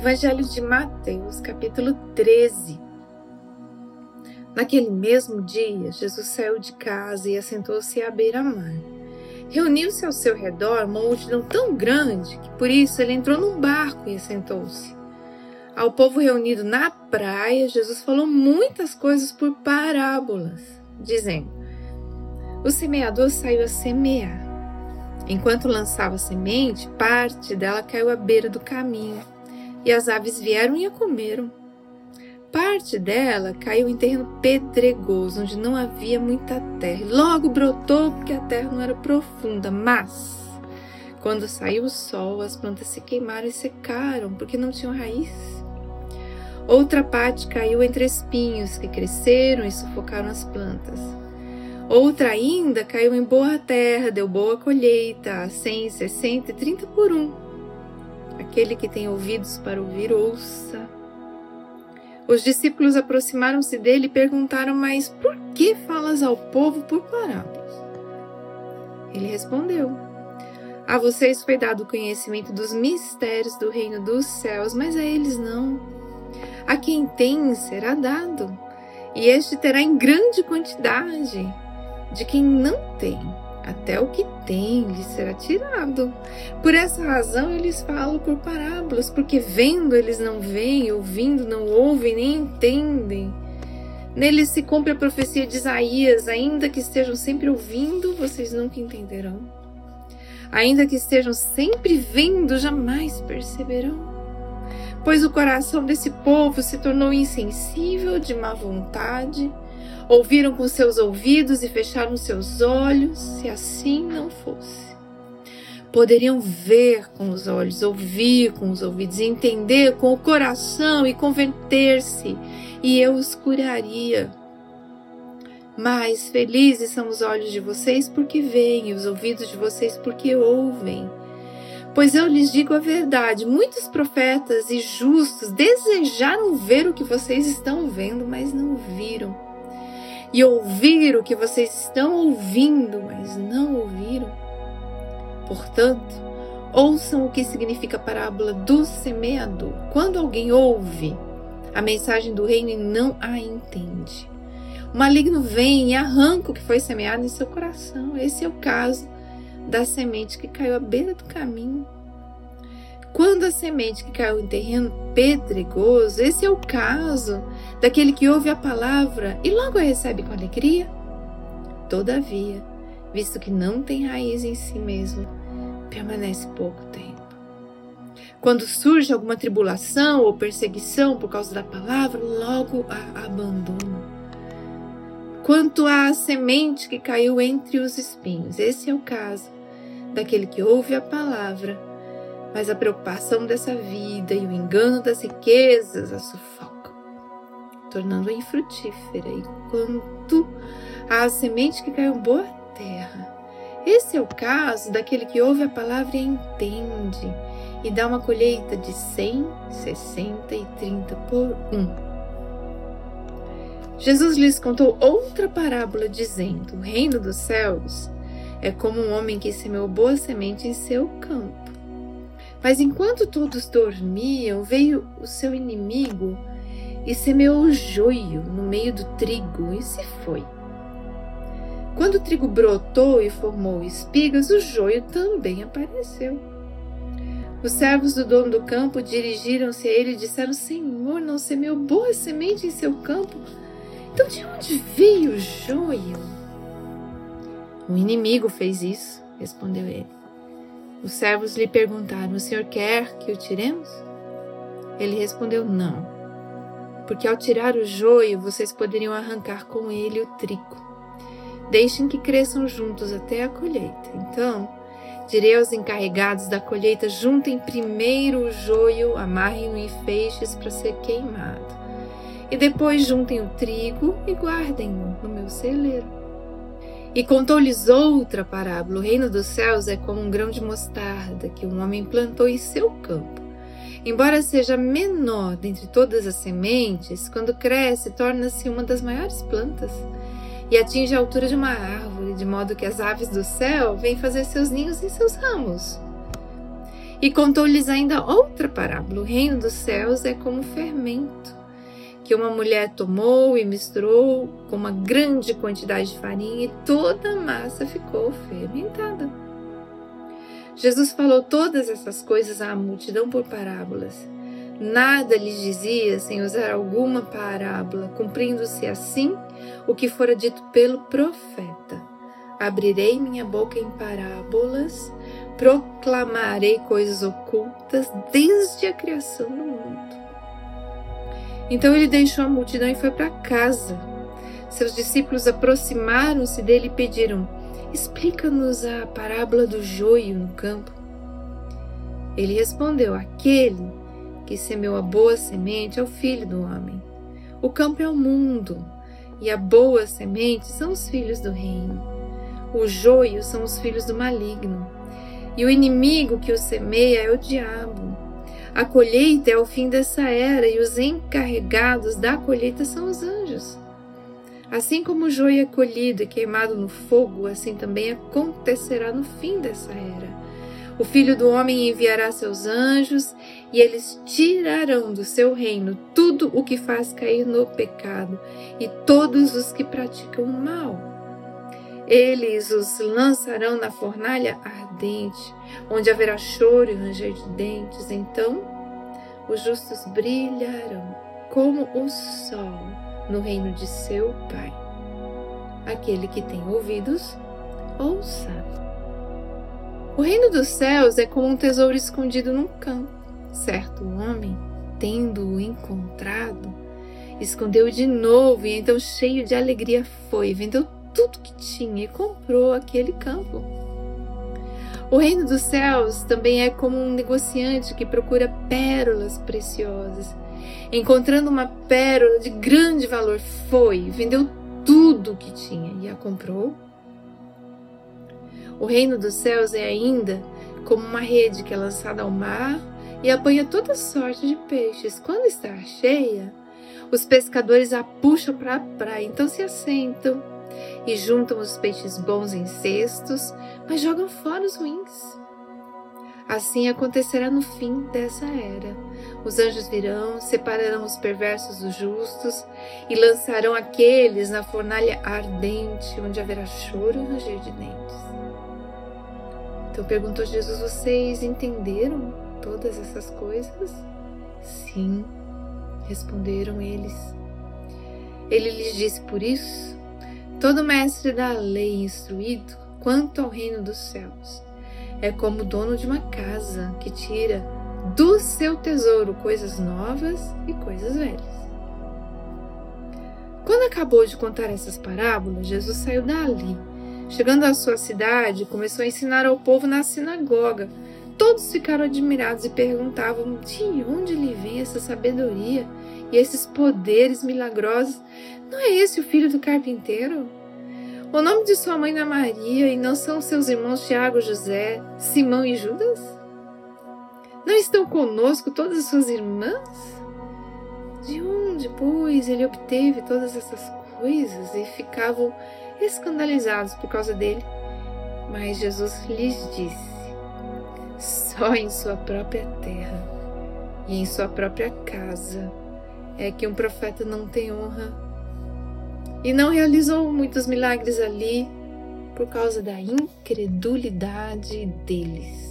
Evangelho de Mateus, capítulo 13. Naquele mesmo dia, Jesus saiu de casa e assentou-se à beira-mar. Reuniu-se ao seu redor uma multidão tão grande que por isso ele entrou num barco e assentou-se. Ao povo reunido na praia, Jesus falou muitas coisas por parábolas, dizendo: O semeador saiu a semear. Enquanto lançava a semente, parte dela caiu à beira do caminho e as aves vieram e a comeram. Parte dela caiu em terreno pedregoso, onde não havia muita terra. Logo brotou porque a terra não era profunda, mas quando saiu o sol, as plantas se queimaram e secaram porque não tinham raiz. Outra parte caiu entre espinhos que cresceram e sufocaram as plantas. Outra ainda caiu em boa terra, deu boa colheita, a 100, 60 e 30 por um. Aquele que tem ouvidos para ouvir, ouça. Os discípulos aproximaram-se dele e perguntaram: Mas por que falas ao povo por parábolas? Ele respondeu: A vocês foi dado o conhecimento dos mistérios do reino dos céus, mas a eles não. A quem tem será dado, e este terá em grande quantidade. De quem não tem, até o que tem lhe será tirado. Por essa razão eu lhes falo por parábolas, porque vendo eles não veem, ouvindo não ouvem, nem entendem. Neles se cumpre a profecia de Isaías: ainda que estejam sempre ouvindo, vocês nunca entenderão. Ainda que estejam sempre vendo, jamais perceberão. Pois o coração desse povo se tornou insensível, de má vontade, Ouviram com seus ouvidos e fecharam seus olhos, se assim não fosse. Poderiam ver com os olhos, ouvir com os ouvidos, entender com o coração e converter-se, e eu os curaria. Mas felizes são os olhos de vocês porque veem, e os ouvidos de vocês porque ouvem. Pois eu lhes digo a verdade: muitos profetas e justos desejaram ver o que vocês estão vendo, mas não viram e ouvir o que vocês estão ouvindo, mas não ouviram. Portanto, ouçam o que significa a parábola do semeador. Quando alguém ouve a mensagem do reino e não a entende, o maligno vem e arranca o que foi semeado em seu coração. Esse é o caso da semente que caiu à beira do caminho quando a semente que caiu em terreno pedregoso, esse é o caso daquele que ouve a palavra e logo a recebe com alegria. Todavia, visto que não tem raiz em si mesmo, permanece pouco tempo. Quando surge alguma tribulação ou perseguição por causa da palavra, logo a abandona. Quanto à semente que caiu entre os espinhos, esse é o caso daquele que ouve a palavra mas a preocupação dessa vida e o engano das riquezas a sufocam, tornando-a infrutífera. E quanto à semente que caiu boa terra, esse é o caso daquele que ouve a palavra e entende, e dá uma colheita de 100, 60 e 30 por um. Jesus lhes contou outra parábola, dizendo: O reino dos céus é como um homem que semeou boa semente em seu campo. Mas enquanto todos dormiam, veio o seu inimigo e semeou o joio no meio do trigo e se foi. Quando o trigo brotou e formou espigas, o joio também apareceu. Os servos do dono do campo dirigiram-se a ele e disseram: Senhor, não semeou boa semente em seu campo? Então de onde veio o joio? O inimigo fez isso, respondeu ele. Os servos lhe perguntaram: O senhor quer que o tiremos? Ele respondeu: Não, porque ao tirar o joio vocês poderiam arrancar com ele o trigo. Deixem que cresçam juntos até a colheita. Então, direi aos encarregados da colheita: juntem primeiro o joio, amarrem-no em feixes para ser queimado. E depois juntem o trigo e guardem-no no meu celeiro. E contou-lhes outra parábola: O reino dos céus é como um grão de mostarda que um homem plantou em seu campo. Embora seja menor dentre todas as sementes, quando cresce, torna-se uma das maiores plantas e atinge a altura de uma árvore, de modo que as aves do céu vêm fazer seus ninhos em seus ramos. E contou-lhes ainda outra parábola: o reino dos céus é como fermento, que uma mulher tomou e misturou com uma grande quantidade de farinha e toda a massa ficou fermentada. Jesus falou todas essas coisas à multidão por parábolas. Nada lhes dizia sem usar alguma parábola, cumprindo-se assim o que fora dito pelo profeta. Abrirei minha boca em parábolas, proclamarei coisas ocultas desde a criação do mundo. Então ele deixou a multidão e foi para casa. Seus discípulos aproximaram-se dele e pediram: Explica-nos a parábola do joio no campo. Ele respondeu: Aquele que semeou a boa semente é o filho do homem. O campo é o mundo, e a boa semente são os filhos do reino. O joio são os filhos do maligno, e o inimigo que o semeia é o diabo. A colheita é o fim dessa era, e os encarregados da colheita são os anjos. Assim como o joio é colhido e queimado no fogo, assim também acontecerá no fim dessa era. O Filho do Homem enviará seus anjos e eles tirarão do seu reino tudo o que faz cair no pecado e todos os que praticam o mal. Eles os lançarão na fornalha ardente, onde haverá choro e ranger de dentes. Então os justos brilharão como o sol no reino de seu Pai. Aquele que tem ouvidos, ouça. O reino dos céus é como um tesouro escondido num campo. Certo homem, tendo-o encontrado, escondeu-o de novo e então, cheio de alegria, foi, vendeu tudo que tinha e comprou aquele campo. O reino dos céus também é como um negociante que procura pérolas preciosas Encontrando uma pérola de grande valor, foi, vendeu tudo que tinha e a comprou. O reino dos céus é ainda como uma rede que é lançada ao mar e apanha toda sorte de peixes. Quando está cheia, os pescadores a puxam para a praia, então se assentam e juntam os peixes bons em cestos, mas jogam fora os ruins. Assim acontecerá no fim dessa era. Os anjos virão, separarão os perversos dos justos e lançarão aqueles na fornalha ardente, onde haverá choro e ranger de dentes. Então perguntou Jesus: Vocês entenderam todas essas coisas? Sim, responderam eles. Ele lhes disse: Por isso, todo mestre da lei instruído quanto ao reino dos céus é como o dono de uma casa que tira do seu tesouro coisas novas e coisas velhas. Quando acabou de contar essas parábolas, Jesus saiu dali. Chegando à sua cidade, começou a ensinar ao povo na sinagoga. Todos ficaram admirados e perguntavam de onde lhe vem essa sabedoria e esses poderes milagrosos. Não é esse o filho do carpinteiro? O nome de sua mãe é Maria e não são seus irmãos Tiago, José, Simão e Judas? Não estão conosco todas as suas irmãs? De onde, pois, ele obteve todas essas coisas e ficavam escandalizados por causa dele? Mas Jesus lhes disse: só em sua própria terra e em sua própria casa é que um profeta não tem honra e não realizou muitos milagres ali por causa da incredulidade deles.